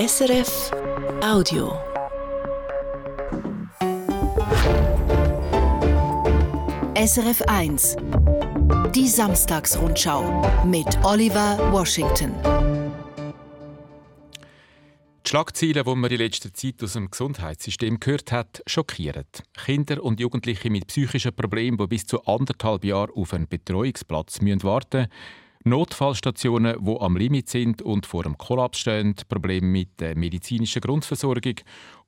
SRF Audio. SRF 1 Die Samstagsrundschau mit Oliver Washington. Die Schlagzeilen, die man in letzter Zeit aus dem Gesundheitssystem gehört hat, schockieren. Kinder und Jugendliche mit psychischen Problemen, die bis zu anderthalb Jahren auf einen Betreuungsplatz warten müssen, Notfallstationen, die am Limit sind und vor dem Kollaps stehen, Probleme mit der medizinischen Grundversorgung.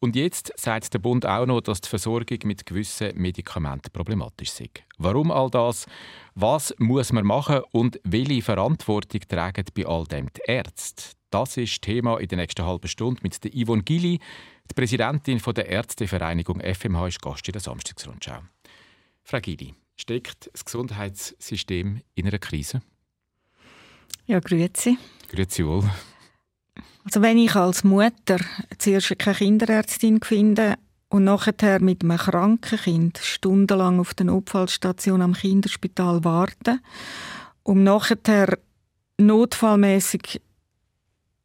Und jetzt sagt der Bund auch noch, dass die Versorgung mit gewissen Medikamenten problematisch ist. Warum all das? Was muss man machen und welche Verantwortung tragen bei all dem die Ärzte? Das ist Thema in der nächsten halben Stunde mit der Yvonne Gilli, die Präsidentin der Ärztevereinigung FMH, ist Gast in der Samstagsrundschau. Frau Gilli, steckt das Gesundheitssystem in einer Krise? Ja, grüezi. Grüezi wohl. Also wenn ich als Mutter zuerst keine Kinderärztin finde und nachher mit einem kranken Kind stundenlang auf der Notfallstation am Kinderspital warte, um nachher notfallmäßig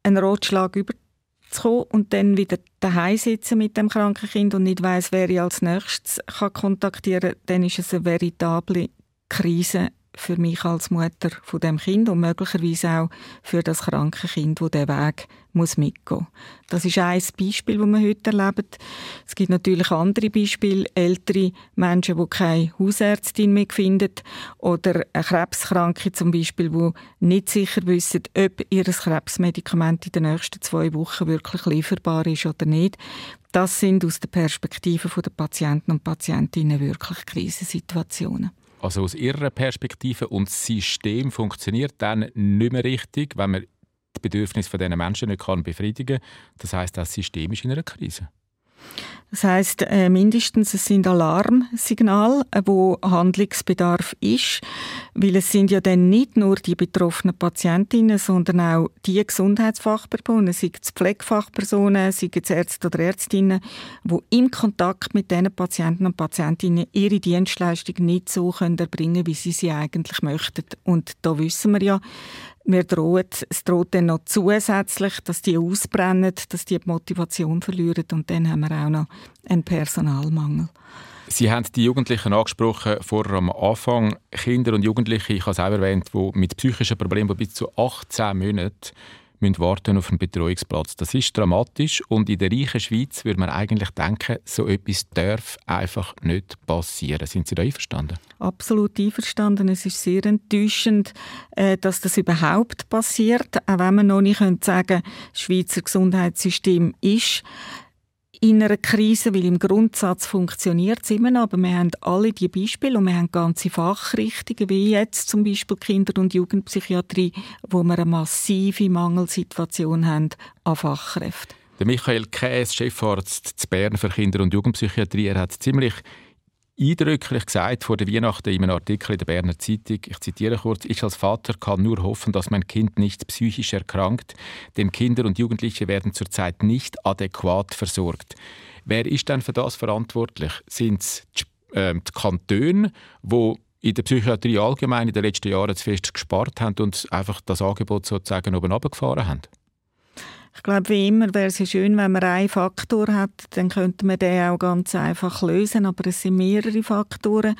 einen Rotschlag überzukommen und dann wieder daheim sitzen mit dem kranken Kind und nicht weiß, wer ich als nächstes kann kontaktieren kann, dann ist es eine veritable Krise für mich als Mutter von dem Kind und möglicherweise auch für das kranke Kind, wo der Weg muss mitgehen. Das ist ein Beispiel, das wir heute erleben. Es gibt natürlich andere Beispiele, ältere Menschen, die keine Hausärztin mehr finden oder eine Krebskranke zum Beispiel, die nicht sicher wissen, ob ihr Krebsmedikament in den nächsten zwei Wochen wirklich lieferbar ist oder nicht. Das sind aus der Perspektive der Patienten und Patientinnen wirklich Krisensituationen. Also aus Ihrer Perspektive und das System funktioniert dann nicht mehr richtig, wenn man die Bedürfnisse dieser Menschen nicht befriedigen kann. Das heißt, das System ist in einer Krise. Das heißt äh, mindestens es sind Alarmsignale, äh, wo Handlungsbedarf ist, weil es sind ja dann nicht nur die betroffenen Patientinnen, sondern auch die Gesundheitsfachpersonen, sei es Pflegefachpersonen, sei es Ärzte oder Ärztinnen, wo im Kontakt mit diesen Patienten und Patientinnen ihre Dienstleistung nicht so können erbringen, wie sie sie eigentlich möchten. Und da wissen wir ja, mir droht, es droht dann noch zusätzlich, dass die ausbrennen, dass die, die Motivation verlieren und dann haben wir auch noch einen Personalmangel. Sie haben die Jugendlichen angesprochen vorher am Anfang. Kinder und Jugendliche, ich habe es auch erwähnt, die mit psychischen Problemen bis zu 18 Monaten müssen warten auf einen Betreuungsplatz. Das ist dramatisch und in der reichen Schweiz würde man eigentlich denken, so etwas darf einfach nicht passieren. Sind Sie da einverstanden? Absolut einverstanden. Es ist sehr enttäuschend, äh, dass das überhaupt passiert, auch wenn man noch nicht sagen kann, das Schweizer Gesundheitssystem ist in einer Krise, weil im Grundsatz funktioniert es immer noch, aber wir haben alle die Beispiele und wir haben ganze Fachrichtungen, wie jetzt zum Beispiel Kinder- und Jugendpsychiatrie, wo wir eine massive Mangelsituation haben an Fachkräften. Der Michael Käs, Chefarzt zu Bern für Kinder- und Jugendpsychiatrie, er hat ziemlich eindrücklich gesagt vor der Weihnachten in einem Artikel in der Berner Zeitung, ich zitiere kurz, ich als Vater kann nur hoffen, dass mein Kind nicht psychisch erkrankt, denn Kinder und Jugendliche werden zurzeit nicht adäquat versorgt. Wer ist denn für das verantwortlich? Sind es die, äh, die Kantone, die in der Psychiatrie allgemein in den letzten Jahren zu fest gespart haben und einfach das Angebot sozusagen oben runtergefahren haben? Ich glaube, wie immer wäre es ja schön, wenn man einen Faktor hat, dann könnte man den auch ganz einfach lösen, aber es sind mehrere Faktoren.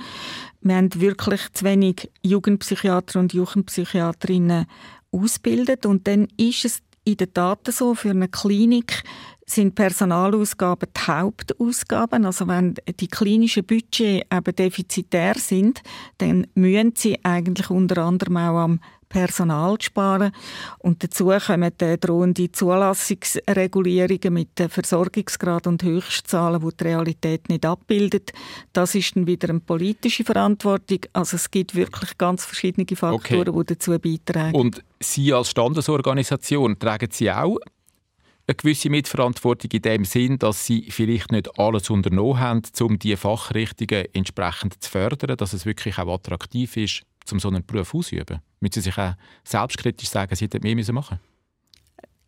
Wir haben wirklich zu wenig Jugendpsychiater und Jugendpsychiaterinnen ausgebildet und dann ist es in der Tat so, für eine Klinik sind Personalausgaben die Hauptausgaben. Also wenn die klinischen Budgets eben defizitär sind, dann müssen sie eigentlich unter anderem auch am Personal zu sparen. Und dazu kommen die drohende Zulassungsregulierungen mit Versorgungsgrad und Höchstzahlen, die die Realität nicht abbildet. Das ist dann wieder eine politische Verantwortung. Also es gibt wirklich ganz verschiedene Faktoren, okay. die dazu beitragen. Und Sie als Standesorganisation tragen Sie auch eine gewisse Mitverantwortung in dem Sinn, dass sie vielleicht nicht alles unternommen haben, um die Fachrichtungen entsprechend zu fördern, dass es wirklich auch attraktiv ist, um so einen Beruf auszuüben? Müssen Sie sich auch selbstkritisch sagen, Sie hätten mehr machen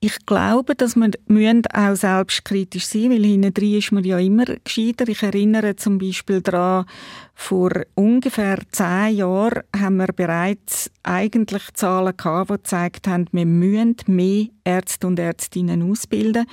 Ich glaube, dass wir müssen auch selbstkritisch sein weil hinten ist man ja immer gescheiter. Ich erinnere zum Beispiel daran, vor ungefähr zehn Jahren haben wir bereits eigentlich Zahlen gehabt, die gezeigt haben, wir müssen mehr Ärzte und Ärztinnen ausbilden.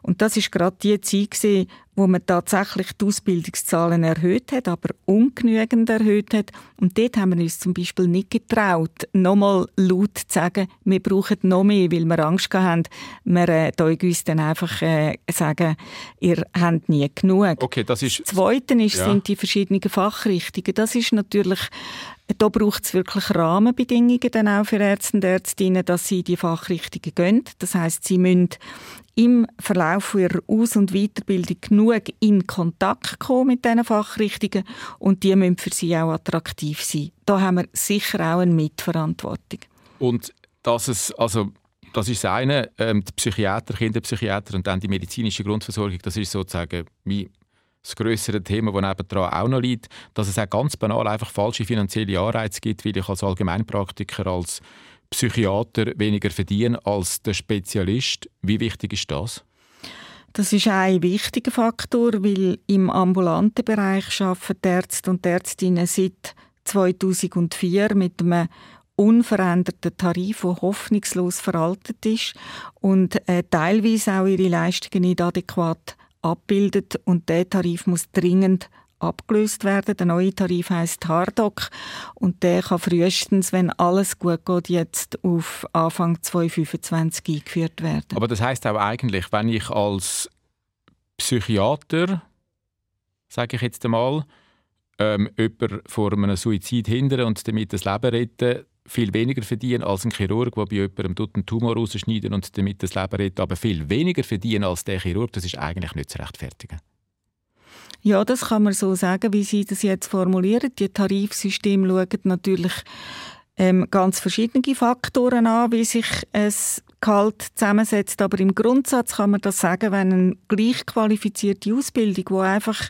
Und das ist gerade die Zeit wo man tatsächlich die Ausbildungszahlen erhöht hat, aber ungenügend erhöht hat. Und dort haben wir uns zum Beispiel nicht getraut, nochmal laut zu sagen, wir brauchen noch mehr, weil wir Angst haben, wir äh, uns dann einfach äh, sagen, ihr habt nie genug. Okay, das ist... Das Zweite ist, ja. sind die verschiedenen Fachrichtungen. Das ist natürlich da braucht es wirklich Rahmenbedingungen dann auch für Ärzte und Ärztinnen, dass sie die Fachrichtungen gehen. Das heißt, sie müssen im Verlauf ihrer Aus- und Weiterbildung genug in Kontakt kommen mit diesen Fachrichtungen und die müssen für sie auch attraktiv sein. Da haben wir sicher auch eine Mitverantwortung. Und dass es, also das ist das eine, ähm, die Psychiater, Kinderpsychiater und dann die medizinische Grundversorgung, das ist sozusagen wie das größere Thema, das nebendran auch noch liegt, dass es auch ganz banal einfach falsche finanzielle Anreize gibt, weil ich als Allgemeinpraktiker, als Psychiater weniger verdiene als der Spezialist. Wie wichtig ist das? Das ist ein wichtiger Faktor, weil im ambulanten Bereich arbeiten die Ärzte und Ärztinnen seit 2004 mit einem unveränderten Tarif, der hoffnungslos veraltet ist und äh, teilweise auch ihre Leistungen nicht adäquat abbildet und der Tarif muss dringend abgelöst werden. Der neue Tarif heißt Hardoc und der kann frühestens, wenn alles gut geht, jetzt auf Anfang 2025 eingeführt werden. Aber das heißt auch eigentlich, wenn ich als Psychiater, sage ich jetzt einmal, ähm, jemanden vor einem Suizid hindern und damit das Leben retten, viel weniger verdienen als ein Chirurg, der bei jemandem einen Tumor rausschneiden und damit das Leben rettet, aber viel weniger verdienen als der Chirurg, das ist eigentlich nicht zu rechtfertigen. Ja, das kann man so sagen, wie Sie das jetzt formulieren. Die Tarifsysteme schauen natürlich ähm, ganz verschiedene Faktoren an, wie sich es Gehalt zusammensetzt. Aber im Grundsatz kann man das sagen, wenn eine gleich qualifizierte Ausbildung, wo einfach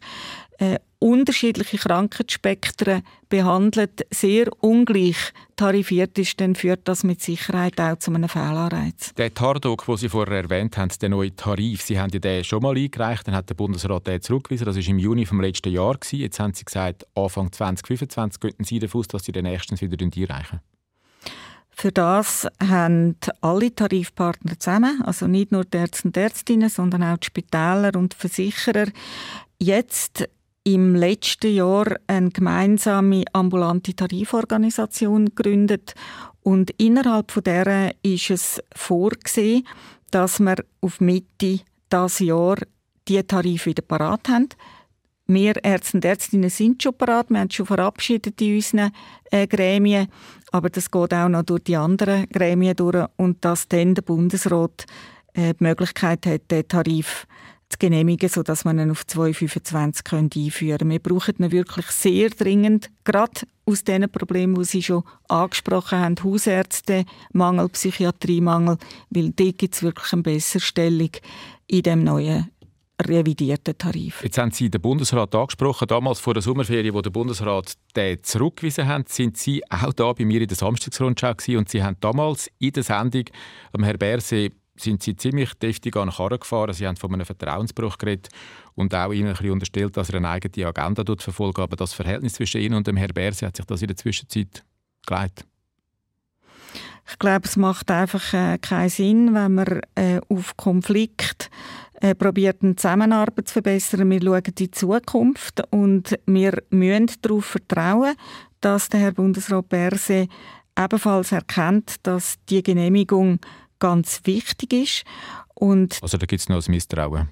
äh, unterschiedliche Krankheitsspektren behandelt, sehr ungleich tarifiert ist, dann führt das mit Sicherheit auch zu einem Fehlanreiz. Der Tardog, den Sie vorher erwähnt haben, der neue Tarif, Sie haben ja den schon mal eingereicht, dann hat der Bundesrat den zurückgewiesen, das war im Juni vom letzten Jahr. Jetzt haben Sie gesagt, Anfang 2025 könnten Sie davon aus, dass Sie den nächsten wieder einreichen für das haben alle Tarifpartner zusammen, also nicht nur die Ärzte und Ärztinnen, sondern auch die Spitäler und Versicherer, jetzt im letzten Jahr eine gemeinsame ambulante Tariforganisation gegründet. Und innerhalb von der ist es vorgesehen, dass wir auf Mitte dieses Jahr die Tarife wieder parat haben. Wir Ärzte und Ärztinnen sind schon parat, wir haben schon verabschiedet in unseren äh, Gremien, aber das geht auch noch durch die anderen Gremien durch. Und dass dann der Bundesrat äh, die Möglichkeit hat, den Tarif zu genehmigen, sodass man ihn auf 2025 einführen können. Wir brauchen ihn wirklich sehr dringend, gerade aus den Problemen, die Sie schon angesprochen haben, Hausärzte, Mangel, Psychiatriemangel, weil dort gibt es wirklich eine Besserstellung in dem neuen revidierten Tarif. Jetzt haben Sie den Bundesrat angesprochen. Damals vor der Sommerferien, wo der Bundesrat den zurückgewiesen hat, sind Sie auch da bei mir in der Samstagsrundschau und Sie haben damals in der Sendung Herr Berse sind sie ziemlich deftig an Karren gefahren. Sie haben von einem Vertrauensbruch geredet und auch ihnen ein bisschen unterstellt, dass er eine eigene Agenda verfolgt. Aber das Verhältnis zwischen ihnen und dem Herrn Berse hat sich das in der Zwischenzeit geleitet. Ich glaube, es macht einfach äh, keinen Sinn, wenn man äh, auf Konflikt äh, probiert, eine Zusammenarbeit zu verbessern. Wir schauen in die Zukunft und wir müssen darauf vertrauen, dass der Herr Bundesrat Berse ebenfalls erkennt, dass die Genehmigung ganz wichtig ist. Und also da gibt es noch ein Misstrauen?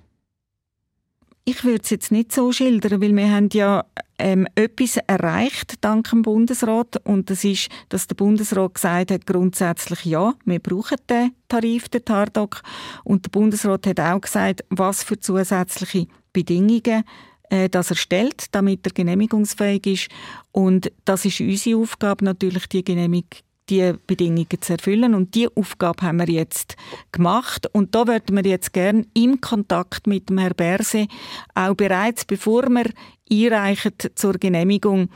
Ich würde es jetzt nicht so schildern, weil wir haben ja ähm, etwas erreicht dank dem Bundesrat und das ist, dass der Bundesrat gesagt hat, grundsätzlich ja, wir brauchen den Tarif, den TARDOC und der Bundesrat hat auch gesagt, was für zusätzliche Bedingungen äh, das er stellt, damit er genehmigungsfähig ist und das ist unsere Aufgabe natürlich, die Genehmigung die Bedingungen zu erfüllen. Und diese Aufgabe haben wir jetzt gemacht. Und da würden wir jetzt gerne im Kontakt mit dem Herrn Berse auch bereits, bevor wir einreichen zur Genehmigung,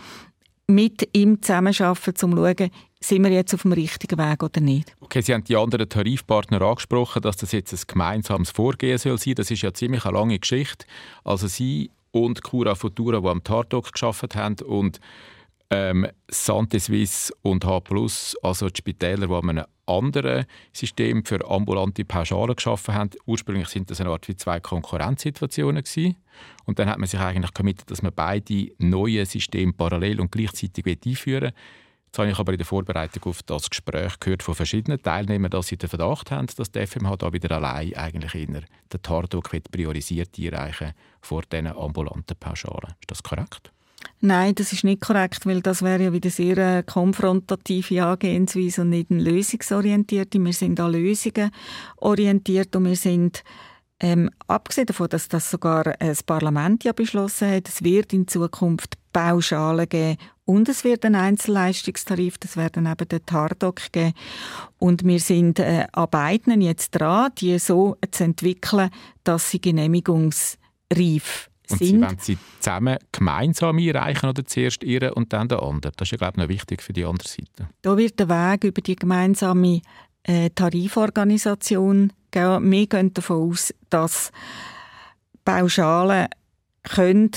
mit ihm zusammenarbeiten, um zu schauen, sind wir jetzt auf dem richtigen Weg oder nicht. Okay, Sie haben die anderen Tarifpartner angesprochen, dass das jetzt ein gemeinsames Vorgehen soll sein. Das ist ja ziemlich eine lange Geschichte. Also Sie und Cura Futura, die am Tardoc geschafft haben und ähm, Sante Suisse und H+, also die Spitäler, die an einem anderen System für ambulante Pauschalen geschaffen haben. Ursprünglich sind das eine Art wie zwei Konkurrenzsituationen gewesen. Und dann hat man sich eigentlich committed, dass man beide neue Systeme parallel und gleichzeitig einführen will. Jetzt habe ich aber in der Vorbereitung auf das Gespräch gehört von verschiedenen Teilnehmern, dass sie den Verdacht haben, dass die FMH da wieder allein eigentlich in den Tardok priorisiert einreichen vor diesen ambulanten Pauschalen. Ist das korrekt? Nein, das ist nicht korrekt, weil das wäre ja wieder sehr eine konfrontative Angehensweise und nicht eine lösungsorientierte. Wir sind an Lösungen orientiert und wir sind ähm, abgesehen davon, dass das sogar das Parlament ja beschlossen hat, es wird in Zukunft Pauschalen geben und es wird einen Einzelleistungstarif, das werden eben den TARDOC geben. Und wir sind äh, an beiden jetzt dran, die so zu entwickeln, dass sie genehmigungsreif und sind. Sie wollen sie zusammen gemeinsam einreichen oder zuerst ihre und dann der andere? Das ist ja, glaube ich, noch wichtig für die andere Seite. Da wird der Weg über die gemeinsame äh, Tariforganisation gehen. Wir gehen davon aus, dass Pauschalen können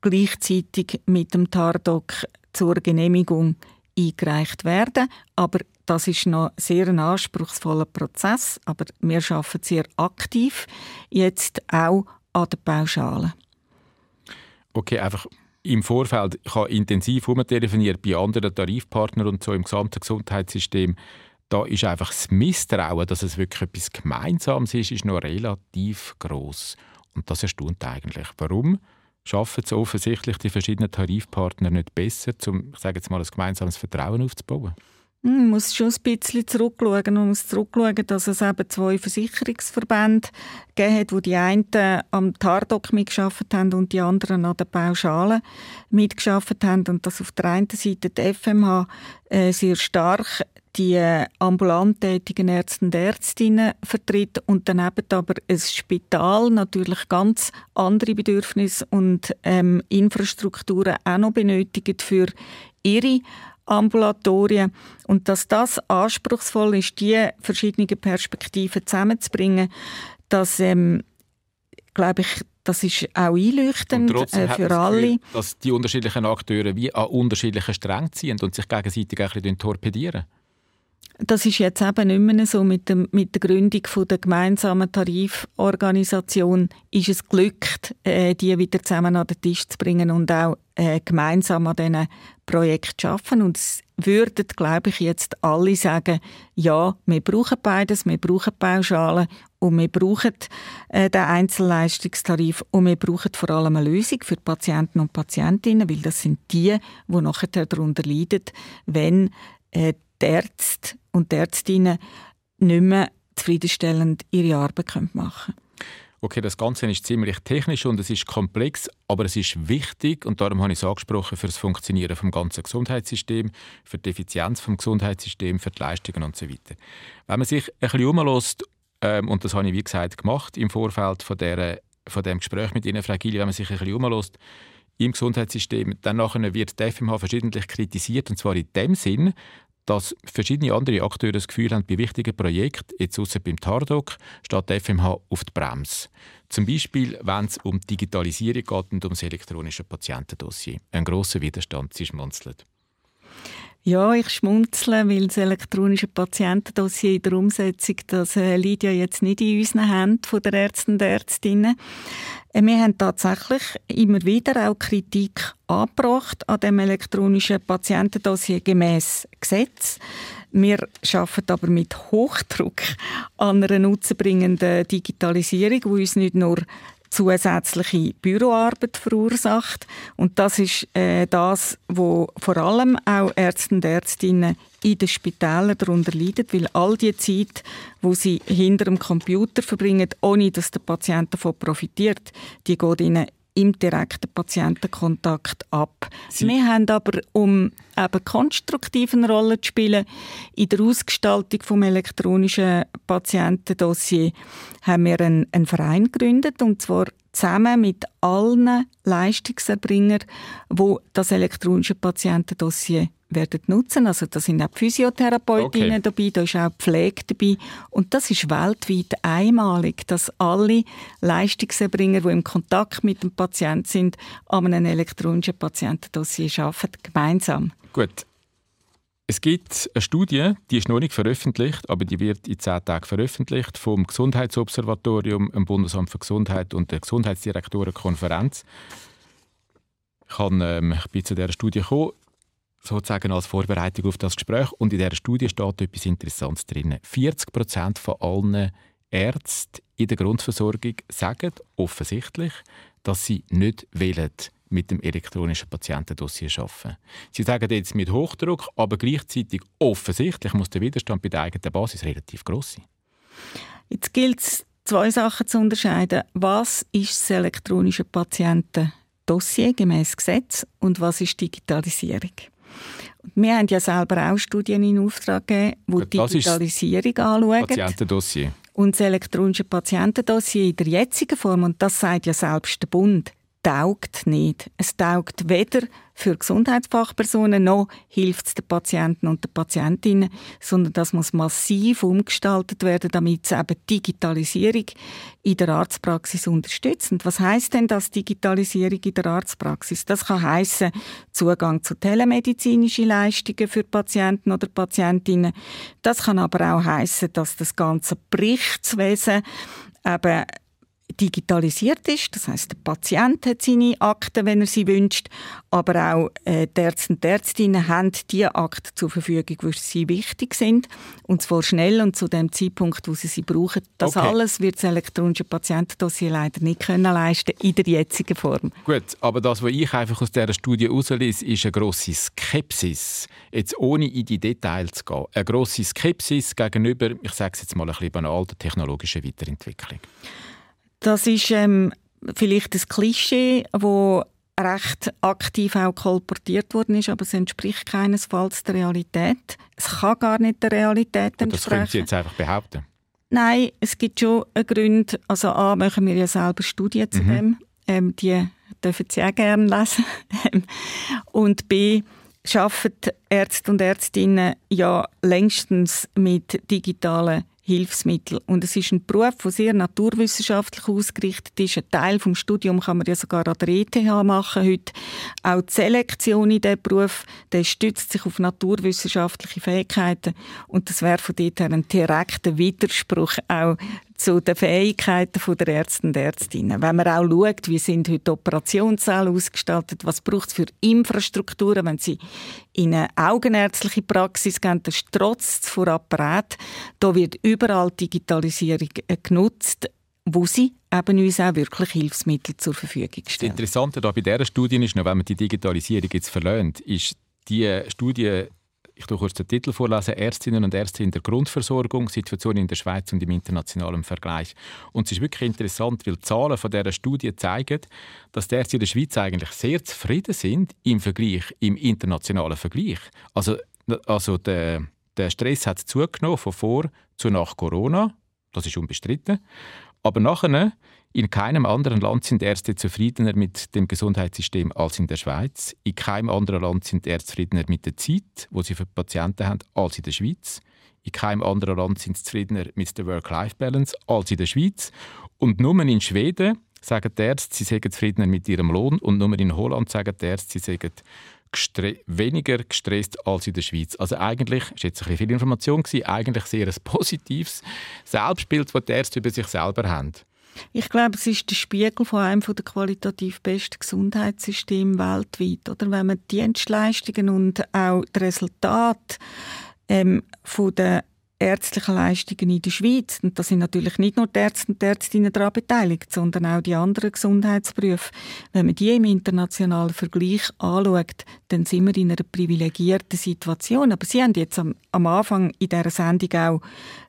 gleichzeitig mit dem TARDOC zur Genehmigung eingereicht werden. Aber das ist noch sehr ein anspruchsvoller Prozess. Aber wir arbeiten sehr aktiv jetzt auch an der Pauschale. Okay, einfach im Vorfeld, habe intensiv telefoniert bei anderen Tarifpartnern und so im gesamten Gesundheitssystem. Da ist einfach das Misstrauen, dass es wirklich etwas Gemeinsames ist, ist noch relativ groß. Und das erstaunt eigentlich. Warum schaffen es offensichtlich die verschiedenen Tarifpartner nicht besser, um, ich sage jetzt mal, ein gemeinsames Vertrauen aufzubauen? Hm, man muss schon ein bisschen zurückschauen. Man muss zurückschauen, dass es eben zwei Versicherungsverbände gegeben hat, wo die einen am Tardoc mitgeschafft haben und die anderen an der Pauschale mitgeschafft haben. Und dass auf der einen Seite die FMH äh, sehr stark die äh, ambulant tätigen Ärzte und Ärztinnen vertritt und daneben aber ein Spital natürlich ganz andere Bedürfnisse und ähm, Infrastrukturen auch noch benötigt für ihre Ambulatorien. Und dass das anspruchsvoll ist, die verschiedenen Perspektiven zusammenzubringen, das ähm, glaube ich, das ist auch einleuchtend äh, für alle. Gefühl, dass die unterschiedlichen Akteure wie an unterschiedlichen Strängen ziehen und sich gegenseitig ein bisschen torpedieren. Das ist jetzt eben nicht mehr so. Mit, dem, mit der Gründung von der gemeinsamen Tariforganisation ist es glückt, äh, die wieder zusammen an den Tisch zu bringen und auch äh, gemeinsam an diesen Projekten zu arbeiten. Und es würden, glaube ich, jetzt alle sagen, ja, wir brauchen beides, wir brauchen Pauschalen und wir brauchen äh, den Einzelleistungstarif und wir brauchen vor allem eine Lösung für die Patienten und Patientinnen, weil das sind die, die nachher darunter leiden, wenn äh, die Ärzte und die Ärztinnen nicht mehr zufriedenstellend ihre Arbeit machen können. Okay, das Ganze ist ziemlich technisch und es ist komplex, aber es ist wichtig und darum habe ich es angesprochen für das Funktionieren vom ganzen Gesundheitssystem, für die Effizienz vom Gesundheitssystem, für die Leistungen und so weiter. Wenn man sich ein bisschen umlässt, ähm, und das habe ich wie gesagt gemacht im Vorfeld von, der, von dem Gespräch mit Ihnen, Frau Gili, wenn man sich ein bisschen umlässt im Gesundheitssystem, dann wird die FMH verschiedentlich kritisiert und zwar in dem Sinn, dass verschiedene andere Akteure das Gefühl haben, bei wichtigen Projekten, jetzt außer beim TARDOC, steht die FMH auf die Bremse. Zum Beispiel, wenn es um Digitalisierung geht und um das elektronische Patientendossier. Ein grosser Widerstand, sie schmunzelt. Ja, ich schmunzle, weil das elektronische Patientendossier in der Umsetzung, das äh, ja jetzt nicht in unseren Händen von der Ärzte und Ärztinnen. Äh, wir haben tatsächlich immer wieder auch Kritik angebracht an dem elektronischen Patientendossier gemäß Gesetz. Wir arbeiten aber mit Hochdruck an einer nutzenbringenden Digitalisierung, die uns nicht nur zusätzliche Büroarbeit verursacht. Und das ist äh, das, wo vor allem auch Ärzte und Ärztinnen in den Spitälern darunter leiden, weil all die Zeit, wo sie hinter dem Computer verbringen, ohne dass der Patient davon profitiert, die geht ihnen im direkten Patientenkontakt ab. Sie wir haben aber, um eben konstruktiven Rolle zu spielen, in der Ausgestaltung vom elektronischen Patientendossier haben wir einen, einen Verein gegründet und zwar zusammen mit allen Leistungserbringern, wo das elektronische Patientendossier werden nutzen. Also da sind auch Physiotherapeutinnen okay. dabei, da ist auch Pflege dabei. Und das ist weltweit einmalig, dass alle Leistungserbringer, die im Kontakt mit dem Patienten sind, an einem elektronischen Patientendossier arbeiten, gemeinsam. Gut. Es gibt eine Studie, die ist noch nicht veröffentlicht, aber die wird in zehn Tagen veröffentlicht vom Gesundheitsobservatorium, dem Bundesamt für Gesundheit und der Gesundheitsdirektorenkonferenz. Ich, ähm, ich bin zu dieser Studie gekommen sozusagen als Vorbereitung auf das Gespräch. Und in dieser Studie steht etwas Interessantes drin. 40 Prozent von allen Ärzten in der Grundversorgung sagen offensichtlich, dass sie nicht wollen mit dem elektronischen Patientendossier arbeiten. Sie sagen jetzt mit Hochdruck, aber gleichzeitig offensichtlich muss der Widerstand bei der eigenen Basis relativ groß sein. Jetzt gilt es, zwei Sachen zu unterscheiden. Was ist das elektronische Patientendossier gemäß Gesetz und was ist Digitalisierung? Wir haben ja selber auch Studien in Auftrag gegeben, die die Digitalisierung anschauen. Patientendossier. Und das elektronische Patientendossier in der jetzigen Form, und das sagt ja selbst der Bund, taugt nicht. Es taugt weder für Gesundheitsfachpersonen noch hilft es den Patienten und den Patientinnen, sondern das muss massiv umgestaltet werden, damit es eben Digitalisierung in der Arztpraxis unterstützt. Und was heißt denn das Digitalisierung in der Arztpraxis? Das kann heißen Zugang zu telemedizinischen Leistungen für Patienten oder Patientinnen. Das kann aber auch heißen, dass das ganze Berichtswesen eben digitalisiert ist. Das heißt, der Patient hat seine Akten, wenn er sie wünscht, aber auch äh, die Ärzte und die Ärztinnen haben die Akten zur Verfügung, die sie wichtig sind und zwar schnell und zu dem Zeitpunkt, wo sie sie brauchen. Das okay. alles wird das elektronische Patientendossier leider nicht können leisten in der jetzigen Form. Gut, aber das, was ich einfach aus dieser Studie herauslese, ist eine grosse Skepsis. Jetzt ohne in die Details zu gehen. Eine grosse Skepsis gegenüber, ich sage es jetzt mal ein bisschen banal, der technologischen Weiterentwicklung. Das ist ähm, vielleicht ein Klischee, wo recht aktiv auch kolportiert worden ist, aber es entspricht keinesfalls der Realität. Es kann gar nicht der Realität entsprechen. Das können Sie jetzt einfach behaupten? Nein, es gibt schon einen Grund. Also A, machen wir ja selber Studien zu mhm. dem. Ähm, die dürfen Sie auch gerne lesen. und B, arbeiten Ärzte und Ärztinnen ja längstens mit digitalen Hilfsmittel. Und es ist ein Beruf, der sehr naturwissenschaftlich ausgerichtet ist. Ein Teil vom Studium kann man ja sogar an der ETH machen heute. Auch die Selektion in diesem Beruf, der stützt sich auf naturwissenschaftliche Fähigkeiten. Und das wäre von dort her ein direkter Widerspruch auch zu den Fähigkeiten der Ärzte und Ärztinnen. Wenn man auch schaut, wie sind heute Operationssäle ausgestaltet, was braucht es für Infrastrukturen, wenn sie in eine augenärztliche Praxis gehen, das ist trotz vor Apparat, da wird überall Digitalisierung äh, genutzt, wo sie eben uns auch wirklich Hilfsmittel zur Verfügung stellen. Das Interessante da bei dieser Studie ist noch, wenn man die Digitalisierung jetzt verlernt, ist die Studie ich tue kurz den Titel vorlesen, Ärztinnen und Ärzte in der Grundversorgung, Situation in der Schweiz und im internationalen Vergleich. Und es ist wirklich interessant, weil die Zahlen von dieser Studie zeigen, dass die Ärzte in der Schweiz eigentlich sehr zufrieden sind im Vergleich, im internationalen Vergleich. Also, also der, der Stress hat zugenommen von vor zu nach Corona, das ist unbestritten. Aber nachher in keinem anderen Land sind Ärzte zufriedener mit dem Gesundheitssystem als in der Schweiz. In keinem anderen Land sind Ärzte zufriedener mit der Zeit, wo sie für Patienten haben, als in der Schweiz. In keinem anderen Land sind sie zufriedener mit der Work-Life-Balance als in der Schweiz. Und nur in Schweden sagen die Ärzte, sie seien zufriedener mit ihrem Lohn. Und nur in Holland sagen die Ärzte, sie seien gestre weniger gestresst als in der Schweiz. Also eigentlich, das war jetzt ein bisschen viel Information, eigentlich sehr ein positives Selbstbild, das die Ärzte über sich selber haben. Ich glaube, es ist der Spiegel von einem der qualitativ besten Gesundheitssysteme weltweit. Oder? Wenn man die Dienstleistungen und auch die Resultate ähm, von der ärztlichen Leistungen in der Schweiz, und da sind natürlich nicht nur die Ärzte und die Ärztinnen daran beteiligt, sondern auch die anderen Gesundheitsberufe, wenn man die im internationalen Vergleich anschaut, dann sind wir in einer privilegierten Situation. Aber Sie haben jetzt am, am Anfang in dieser Sendung auch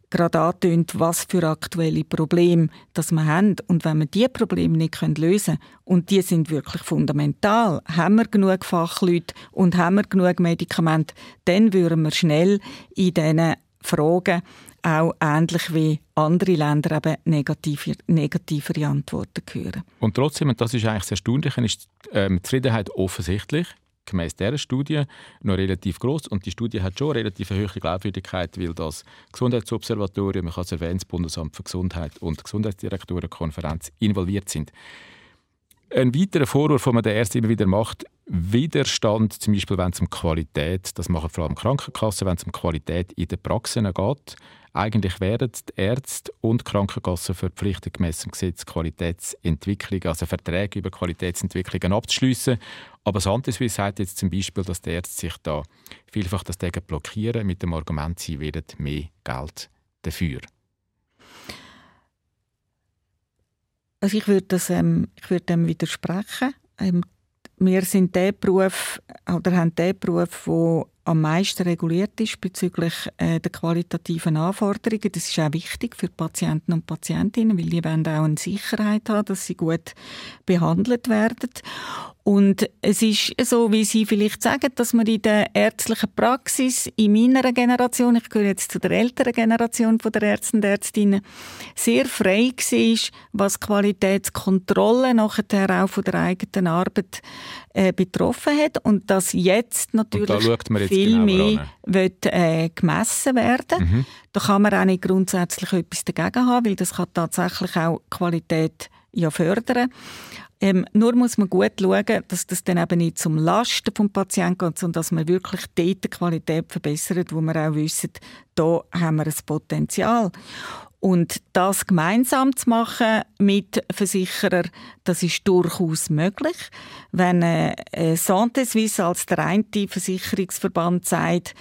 gerade angetönt, was für aktuelle Probleme das wir haben. Und wenn wir diese Probleme nicht lösen können, und die sind wirklich fundamental, haben wir genug Fachleute und haben wir genug Medikamente, dann würden wir schnell in diesen Fragen auch ähnlich wie andere Länder eben negative, negativere Antworten hören. Und trotzdem, und das ist eigentlich das Erstaunliche, ist ähm, die Zufriedenheit offensichtlich gemäß dieser Studie noch relativ groß und die Studie hat schon relativ hohe Glaubwürdigkeit, weil das Gesundheitsobservatorium, ich habe es erwähnt, das Bundesamt für Gesundheit und die Gesundheitsdirektorenkonferenz involviert sind. Ein weiterer Vorwurf, den man den Ärzten immer wieder macht, Widerstand, zum Beispiel wenn es um Qualität, das machen vor allem Krankenkassen, wenn es um Qualität in den Praxen geht. Eigentlich wären die Ärzte und Krankenkassen verpflichtet, gemäss dem Gesetz Qualitätsentwicklung, also Verträge über Qualitätsentwicklungen abzuschließen. Aber Santiswiss sagt jetzt zum Beispiel, dass die Ärzte sich da vielfach das dagegen blockieren, mit dem Argument, sie wollen mehr Geld dafür. Also ich würde, das, ähm, ich würde dem widersprechen. Ähm, wir sind der Beruf oder haben den Beruf, der am meisten reguliert ist bezüglich äh, der qualitativen Anforderungen. Das ist auch wichtig für Patienten und Patientinnen, weil die wollen auch eine Sicherheit haben, dass sie gut behandelt werden. Und es ist so, wie Sie vielleicht sagen, dass man in der ärztlichen Praxis in meiner Generation, ich gehöre jetzt zu der älteren Generation der Ärzte und Ärztinnen, sehr frei war, was Qualitätskontrolle nachher auch von der eigenen Arbeit äh, betroffen hat und dass jetzt natürlich jetzt viel mehr wird, äh, gemessen werden. Mhm. Da kann man auch nicht grundsätzlich etwas dagegen haben, weil das kann tatsächlich auch Qualität ja fördern. Ähm, nur muss man gut schauen, dass das dann eben nicht zum Lasten vom Patienten geht, sondern dass man wirklich dort die Qualität verbessert, wo wir auch wissen, da haben wir ein Potenzial. Und das gemeinsam zu machen mit Versicherern, das ist durchaus möglich. Wenn äh, Santé Suisse als der eine Versicherungsverband sagt,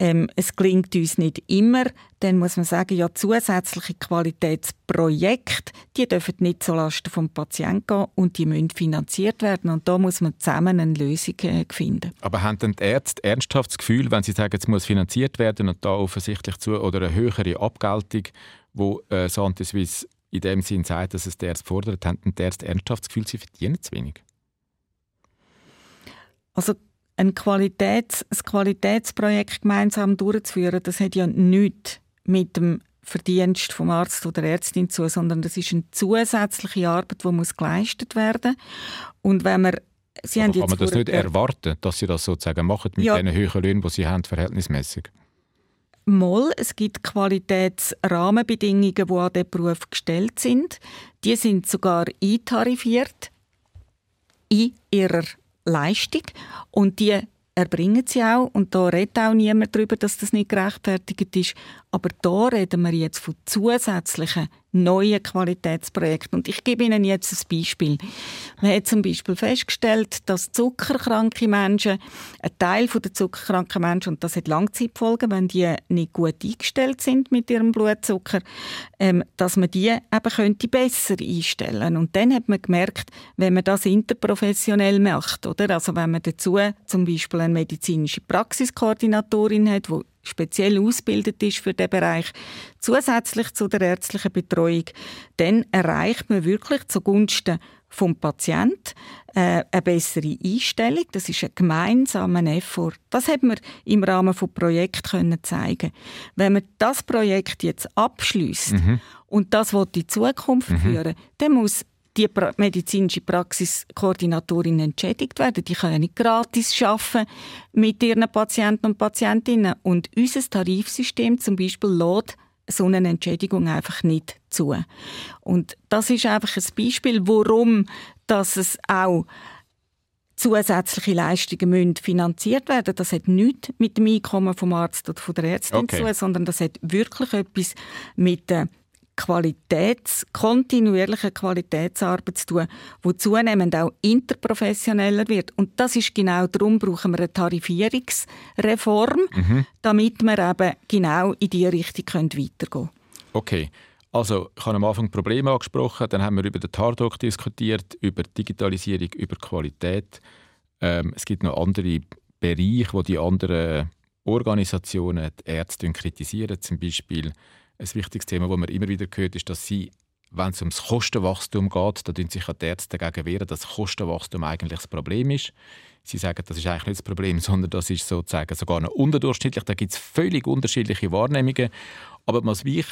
ähm, es gelingt uns nicht immer, dann muss man sagen, ja, zusätzliche Qualitätsprojekte, die dürfen nicht zulasten vom Patienten gehen und die müssen finanziert werden. Und da muss man zusammen eine Lösung äh, finden. Aber haben denn die Ärzte ernsthaft das Gefühl, wenn sie sagen, es muss finanziert werden und da offensichtlich zu oder eine höhere Abgeltung, wo äh, Santé Suisse in dem Sinn sagt, dass es der Ärzte fordert, haben die Ärzte ernsthaft das Gefühl, sie verdienen zu wenig? Also ein, Qualitäts-, ein Qualitätsprojekt gemeinsam durchzuführen, das hat ja nichts mit dem Verdienst vom Arzt oder Ärztin zu, sondern das ist eine zusätzliche Arbeit, die muss geleistet werden. Und wenn man Sie Aber kann man das nicht erwarten, dass Sie das sozusagen machen mit ja, den höheren Löhnen, die Sie haben, verhältnismäßig? Mal, es gibt Qualitätsrahmenbedingungen, die an diesen Beruf gestellt sind. Die sind sogar eintarifiert in ihrer Leistung und die erbringen sie auch und da redet auch niemand darüber, dass das nicht gerechtfertigt ist. Aber da reden wir jetzt von zusätzlichen neuen Qualitätsprojekten. Und ich gebe Ihnen jetzt ein Beispiel. Man hat zum Beispiel festgestellt, dass zuckerkranke Menschen, ein Teil der zuckerkranken Menschen, und das hat Langzeitfolgen, wenn die nicht gut eingestellt sind mit ihrem Blutzucker, ähm, dass man die eben könnte besser einstellen Und dann hat man gemerkt, wenn man das interprofessionell macht, oder? Also wenn man dazu zum Beispiel eine medizinische Praxiskoordinatorin hat, die speziell ausgebildet ist für den Bereich, zusätzlich zu der ärztlichen Betreuung, dann erreicht man wirklich zugunsten vom Patient äh, eine bessere Einstellung. Das ist ein gemeinsamer Effort. Das hat man im Rahmen von Projekt können zeigen. Wenn man das Projekt jetzt abschließt mhm. und das in die Zukunft mhm. führen, dann muss die medizinische Praxiskoordinatorin entschädigt werden. Die können nicht gratis arbeiten mit ihren Patienten und Patientinnen. Und unser Tarifsystem zum Beispiel lädt so eine Entschädigung einfach nicht zu. Und das ist einfach ein Beispiel, warum dass es auch zusätzliche Leistungen müssen finanziert werden. Das hat nichts mit dem Einkommen vom Arzt oder von der Ärztin okay. zu tun, sondern das hat wirklich etwas mit der Qualitäts-, kontinuierliche Qualitätsarbeit zu tun, die zunehmend auch interprofessioneller wird. Und das ist genau darum, brauchen wir eine Tarifierungsreform, mhm. damit wir eben genau in diese Richtung weitergehen können. Okay. Also, ich habe am Anfang Probleme angesprochen, dann haben wir über den Tardok diskutiert, über Digitalisierung, über Qualität. Ähm, es gibt noch andere Bereiche, wo die anderen Organisationen die Ärzte kritisieren, zum Beispiel ein wichtiges Thema, das man immer wieder hört, ist, dass sie, wenn es ums Kostenwachstum geht, da sich die Ärzte dagegen wehren, dass Kostenwachstum eigentlich das Problem ist. Sie sagen, das ist eigentlich nicht das Problem, sondern das ist sozusagen sogar noch unterdurchschnittlich. Da gibt es völlig unterschiedliche Wahrnehmungen. Aber was mich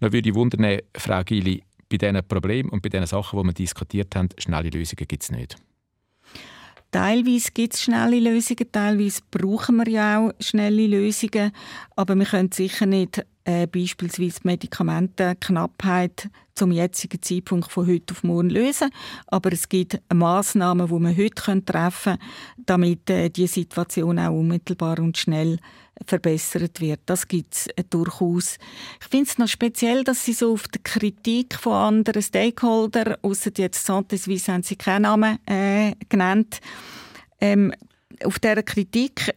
noch würde wundern, Frau Gili, bei diesen Problemen und bei diesen Sachen, die wir diskutiert haben, schnelle Lösungen gibt es nicht. Teilweise gibt es schnelle Lösungen, teilweise brauchen wir ja auch schnelle Lösungen, aber wir können sicher nicht äh, beispielsweise Medikamentenknappheit zum jetzigen Zeitpunkt von heute auf morgen lösen. Aber es gibt Massnahmen, die man heute treffen können, damit äh, die Situation auch unmittelbar und schnell verbessert wird. Das gibt es äh, durchaus. Ich finde es noch speziell, dass Sie so auf die Kritik von anderen Stakeholdern, außer jetzt Santé Suisse haben Sie keinen Namen äh, genannt, ähm, auf dieser Kritik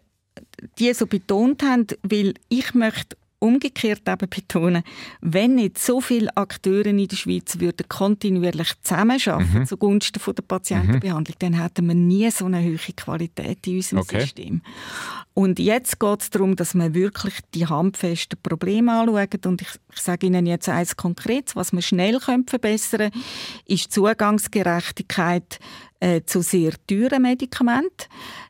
die so betont haben, weil ich möchte umgekehrt eben betonen, wenn nicht so viele Akteure in der Schweiz würden kontinuierlich zusammenarbeiten mhm. zugunsten von der Patientenbehandlung, mhm. dann hätten wir nie so eine hohe Qualität in unserem okay. System. Und jetzt geht es darum, dass wir wirklich die handfesten Probleme anschauen. Und ich, ich sage Ihnen jetzt eins konkret, was wir schnell können verbessern können, ist Zugangsgerechtigkeit äh, zu sehr teuren Medikamenten.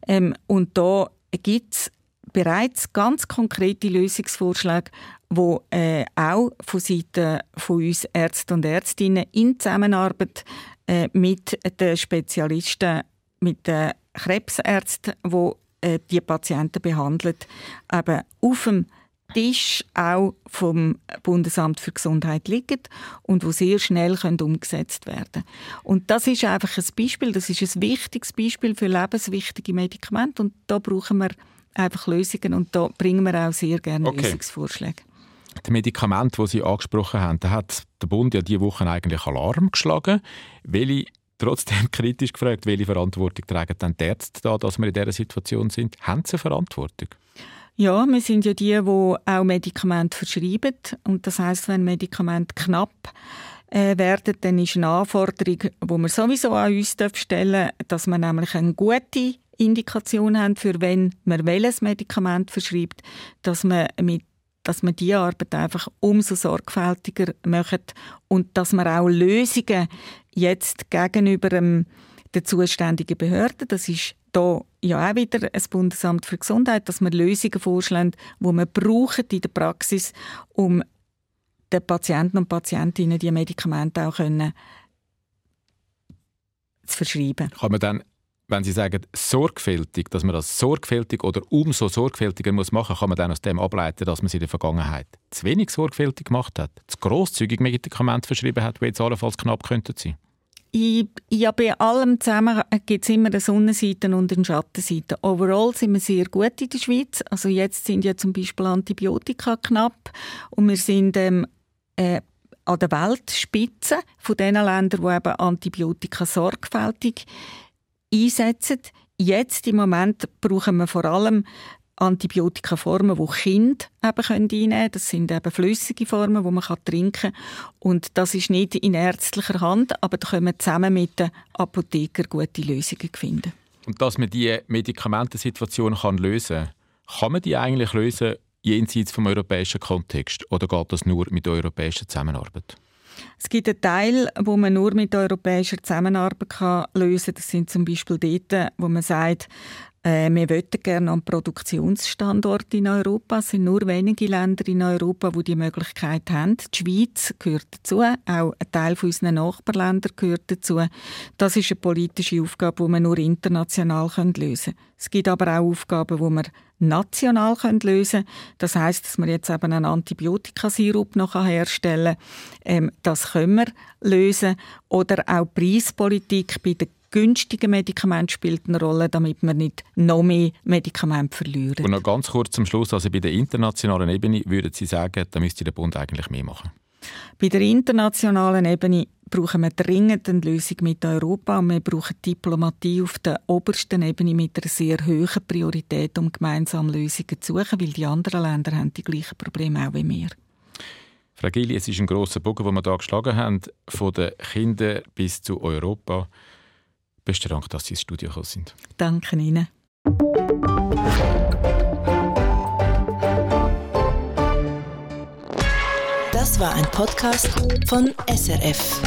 Ähm, und da gibt es bereits ganz konkrete Lösungsvorschläge, die äh, auch von Seiten von uns Ärzte und Ärztinnen in Zusammenarbeit äh, mit den Spezialisten, mit den Krebsärzten, die äh, die Patienten behandeln, eben auf dem Tisch auch vom Bundesamt für Gesundheit liegen und wo sehr schnell können umgesetzt werden. Und das ist einfach ein Beispiel, das ist ein wichtiges Beispiel für lebenswichtige Medikamente und da brauchen wir einfach Lösungen und da bringen wir auch sehr gerne okay. Lösungsvorschläge. Die Medikamente, die Sie angesprochen haben, da hat der Bund ja diese Woche eigentlich Alarm geschlagen. Welche, trotzdem kritisch gefragt, welche Verantwortung tragen dann die Ärzte da, dass wir in dieser Situation sind? Haben sie eine Verantwortung? Ja, wir sind ja die, die auch Medikamente verschreiben. Und das heißt, wenn Medikamente knapp äh, werden, dann ist eine Anforderung, die wir sowieso an uns stellen dürfen, dass wir nämlich eine gute Indikation haben, für wenn man welches Medikament verschreibt, dass man mit dass man diese Arbeit einfach umso sorgfältiger macht und dass man auch Lösungen jetzt gegenüber dem, der zuständigen Behörde, das ist da ja auch wieder ein Bundesamt für Gesundheit, dass man Lösungen vorschlägt, die man braucht in der Praxis, um den Patienten und Patientinnen die Medikamente auch können zu verschreiben. Kann man dann wenn Sie sagen, sorgfältig, dass man das sorgfältig oder umso sorgfältiger muss machen, kann man dann aus dem ableiten, dass man es in der Vergangenheit zu wenig sorgfältig gemacht hat, zu grosszügig Medikamente verschrieben hat, die jetzt allenfalls knapp könnten sein? Ja, bei allem zusammen gibt es immer eine Sonnenseite und eine Schattenseite. Overall sind wir sehr gut in der Schweiz. Also jetzt sind ja zum Beispiel Antibiotika knapp und wir sind ähm, äh, an der Weltspitze von den Ländern, die eben Antibiotika sorgfältig einsetzen. Jetzt im Moment brauchen wir vor allem Antibiotikaformen, die Kinder eben einnehmen können. Das sind eben flüssige Formen, die man trinken kann. Und das ist nicht in ärztlicher Hand, aber da können wir zusammen mit den Apothekern gute Lösungen finden. Und dass man diese Medikamentensituation kann lösen kann, kann man die eigentlich lösen jenseits vom europäischen Kontext? Oder geht das nur mit der europäischen Zusammenarbeit? Es gibt einen Teil, wo man nur mit europäischer Zusammenarbeit kann lösen kann. Das sind zum Beispiel dort, wo man sagt, äh, wir möchten gerne einen Produktionsstandort in Europa. Es sind nur wenige Länder in Europa, die die Möglichkeit haben. Die Schweiz gehört dazu, auch ein Teil unserer Nachbarländer gehört dazu. Das ist eine politische Aufgabe, die man nur international lösen kann. Es gibt aber auch Aufgaben, die man national lösen können. Das heißt, dass wir jetzt eben einen Antibiotikasirup noch herstellen kann. Ähm, das können wir lösen. Oder auch Preispolitik bei den günstigen Medikamente spielt eine Rolle, damit wir nicht noch mehr Medikamente verlieren. Und noch ganz kurz zum Schluss, also bei der internationalen Ebene würden Sie sagen, da müsste der Bund eigentlich mehr machen? Bei der internationalen Ebene brauchen wir dringend eine Lösung mit Europa und wir brauchen Diplomatie auf der obersten Ebene mit einer sehr hohen Priorität, um gemeinsam Lösungen zu suchen, weil die anderen Länder haben die gleichen Probleme auch wie wir. Frau Gili, es ist ein grosser Bogen, den wir hier geschlagen haben, von den Kindern bis zu Europa. Besten Dank, dass Sie ins Studio gekommen sind. Danke Ihnen. Das war ein Podcast von SRF.